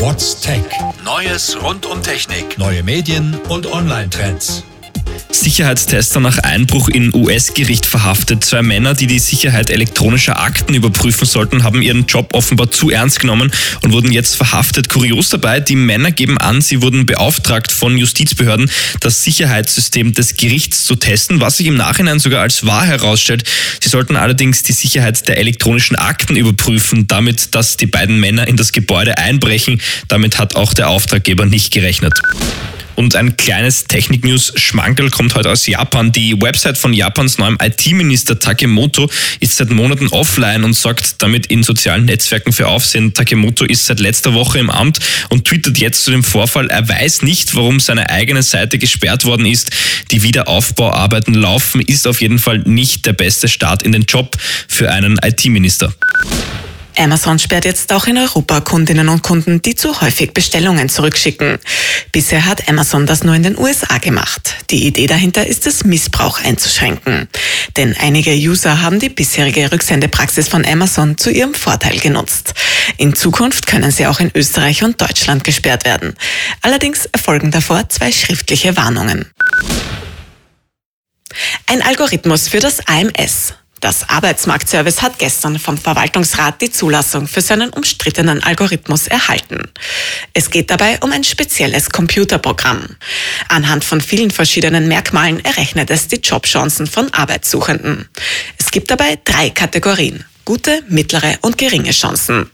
What's Tech? Neues rund um Technik. Neue Medien und Online-Trends. Sicherheitstester nach Einbruch in US-Gericht verhaftet. Zwei Männer, die die Sicherheit elektronischer Akten überprüfen sollten, haben ihren Job offenbar zu ernst genommen und wurden jetzt verhaftet. Kurios dabei, die Männer geben an, sie wurden beauftragt von Justizbehörden, das Sicherheitssystem des Gerichts zu testen, was sich im Nachhinein sogar als wahr herausstellt. Sie sollten allerdings die Sicherheit der elektronischen Akten überprüfen, damit, dass die beiden Männer in das Gebäude einbrechen. Damit hat auch der Auftraggeber nicht gerechnet. Und ein kleines Technik-News-Schmankerl kommt heute aus Japan. Die Website von Japans neuem IT-Minister Takemoto ist seit Monaten offline und sorgt damit in sozialen Netzwerken für Aufsehen. Takemoto ist seit letzter Woche im Amt und twittert jetzt zu dem Vorfall. Er weiß nicht, warum seine eigene Seite gesperrt worden ist. Die Wiederaufbauarbeiten laufen, ist auf jeden Fall nicht der beste Start in den Job für einen IT-Minister. Amazon sperrt jetzt auch in Europa Kundinnen und Kunden, die zu häufig Bestellungen zurückschicken. Bisher hat Amazon das nur in den USA gemacht. Die Idee dahinter ist es, Missbrauch einzuschränken. Denn einige User haben die bisherige Rücksendepraxis von Amazon zu ihrem Vorteil genutzt. In Zukunft können sie auch in Österreich und Deutschland gesperrt werden. Allerdings erfolgen davor zwei schriftliche Warnungen. Ein Algorithmus für das AMS. Das Arbeitsmarktservice hat gestern vom Verwaltungsrat die Zulassung für seinen umstrittenen Algorithmus erhalten. Es geht dabei um ein spezielles Computerprogramm. Anhand von vielen verschiedenen Merkmalen errechnet es die Jobchancen von Arbeitssuchenden. Es gibt dabei drei Kategorien gute, mittlere und geringe Chancen.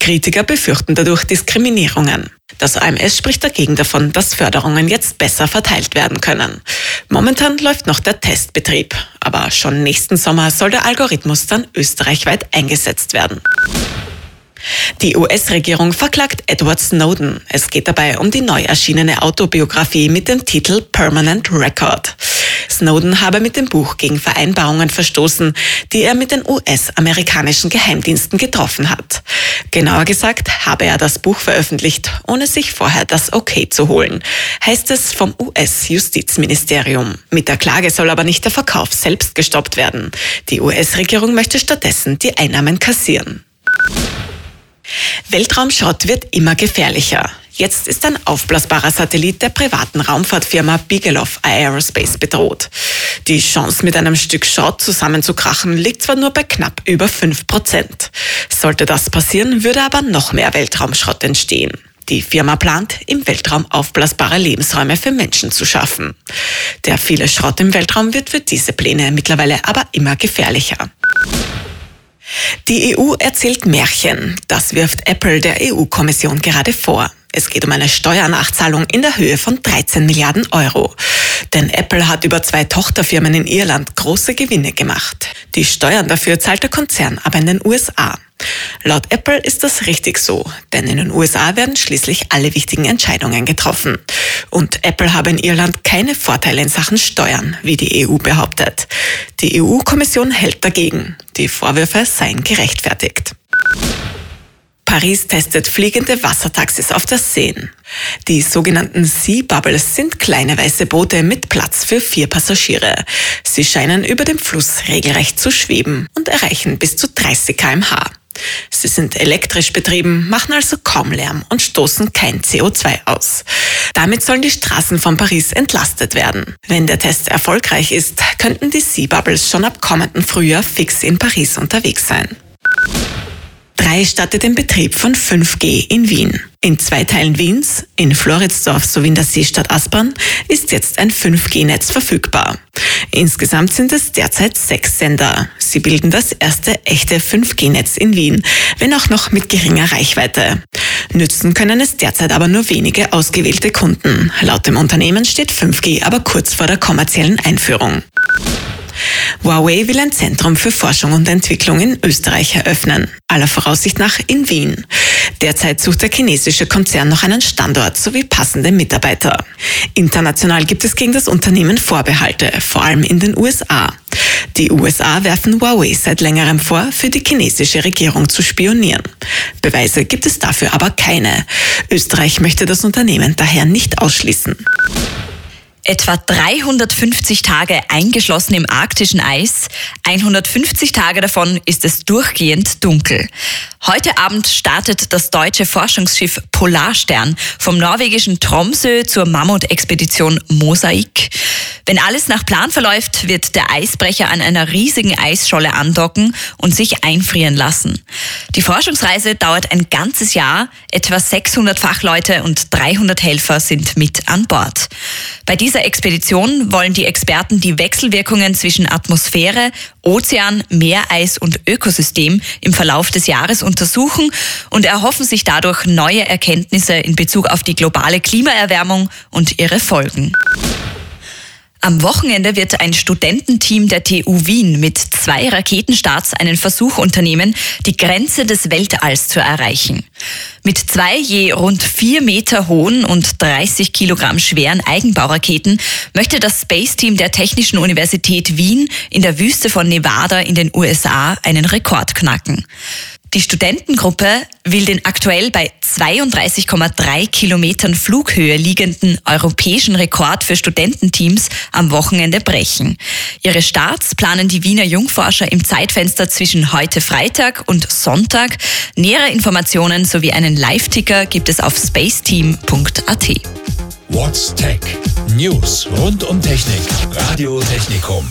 Kritiker befürchten dadurch Diskriminierungen. Das AMS spricht dagegen davon, dass Förderungen jetzt besser verteilt werden können. Momentan läuft noch der Testbetrieb, aber schon nächsten Sommer soll der Algorithmus dann österreichweit eingesetzt werden. Die US-Regierung verklagt Edward Snowden. Es geht dabei um die neu erschienene Autobiografie mit dem Titel Permanent Record. Snowden habe mit dem Buch gegen Vereinbarungen verstoßen, die er mit den US-amerikanischen Geheimdiensten getroffen hat. Genauer gesagt habe er das Buch veröffentlicht, ohne sich vorher das Okay zu holen, heißt es vom US-Justizministerium. Mit der Klage soll aber nicht der Verkauf selbst gestoppt werden. Die US-Regierung möchte stattdessen die Einnahmen kassieren. Weltraumschrott wird immer gefährlicher. Jetzt ist ein aufblasbarer Satellit der privaten Raumfahrtfirma Bigelow Aerospace bedroht. Die Chance, mit einem Stück Schrott zusammenzukrachen, liegt zwar nur bei knapp über 5 Prozent. Sollte das passieren, würde aber noch mehr Weltraumschrott entstehen. Die Firma plant, im Weltraum aufblasbare Lebensräume für Menschen zu schaffen. Der viele Schrott im Weltraum wird für diese Pläne mittlerweile aber immer gefährlicher. Die EU erzählt Märchen. Das wirft Apple der EU-Kommission gerade vor. Es geht um eine Steuernachzahlung in der Höhe von 13 Milliarden Euro. Denn Apple hat über zwei Tochterfirmen in Irland große Gewinne gemacht. Die Steuern dafür zahlt der Konzern aber in den USA. Laut Apple ist das richtig so, denn in den USA werden schließlich alle wichtigen Entscheidungen getroffen. Und Apple habe in Irland keine Vorteile in Sachen Steuern, wie die EU behauptet. Die EU-Kommission hält dagegen. Die Vorwürfe seien gerechtfertigt. Paris testet fliegende Wassertaxis auf der Seine. Die sogenannten Sea Bubbles sind kleine weiße Boote mit Platz für vier Passagiere. Sie scheinen über dem Fluss regelrecht zu schweben und erreichen bis zu 30 kmh. Sie sind elektrisch betrieben, machen also kaum Lärm und stoßen kein CO2 aus. Damit sollen die Straßen von Paris entlastet werden. Wenn der Test erfolgreich ist, könnten die Sea Bubbles schon ab kommenden Frühjahr fix in Paris unterwegs sein. 3 startet den Betrieb von 5G in Wien. In zwei Teilen Wiens, in Floridsdorf sowie in der Seestadt Aspern, ist jetzt ein 5G-Netz verfügbar. Insgesamt sind es derzeit sechs Sender. Sie bilden das erste echte 5G-Netz in Wien, wenn auch noch mit geringer Reichweite. Nützen können es derzeit aber nur wenige ausgewählte Kunden. Laut dem Unternehmen steht 5G aber kurz vor der kommerziellen Einführung. Huawei will ein Zentrum für Forschung und Entwicklung in Österreich eröffnen, aller Voraussicht nach in Wien. Derzeit sucht der chinesische Konzern noch einen Standort sowie passende Mitarbeiter. International gibt es gegen das Unternehmen Vorbehalte, vor allem in den USA. Die USA werfen Huawei seit längerem vor, für die chinesische Regierung zu spionieren. Beweise gibt es dafür aber keine. Österreich möchte das Unternehmen daher nicht ausschließen. Etwa 350 Tage eingeschlossen im arktischen Eis. 150 Tage davon ist es durchgehend dunkel. Heute Abend startet das deutsche Forschungsschiff Polarstern vom norwegischen Tromsø zur Mammutexpedition Mosaik. Wenn alles nach Plan verläuft, wird der Eisbrecher an einer riesigen Eisscholle andocken und sich einfrieren lassen. Die Forschungsreise dauert ein ganzes Jahr. Etwa 600 Fachleute und 300 Helfer sind mit an Bord. Bei dieser Expedition wollen die Experten die Wechselwirkungen zwischen Atmosphäre, Ozean, Meereis und Ökosystem im Verlauf des Jahres untersuchen und erhoffen sich dadurch neue Erkenntnisse in Bezug auf die globale Klimaerwärmung und ihre Folgen. Am Wochenende wird ein Studententeam der TU Wien mit zwei Raketenstarts einen Versuch unternehmen, die Grenze des Weltalls zu erreichen. Mit zwei je rund vier Meter hohen und 30 Kilogramm schweren Eigenbauraketen möchte das Space Team der Technischen Universität Wien in der Wüste von Nevada in den USA einen Rekord knacken. Die Studentengruppe will den aktuell bei 32,3 Kilometern Flughöhe liegenden europäischen Rekord für Studententeams am Wochenende brechen. Ihre Starts planen die Wiener Jungforscher im Zeitfenster zwischen heute Freitag und Sonntag. Nähere Informationen sowie einen Live-Ticker gibt es auf spaceteam.at. What's Tech? News rund um Technik. Radio Technikum.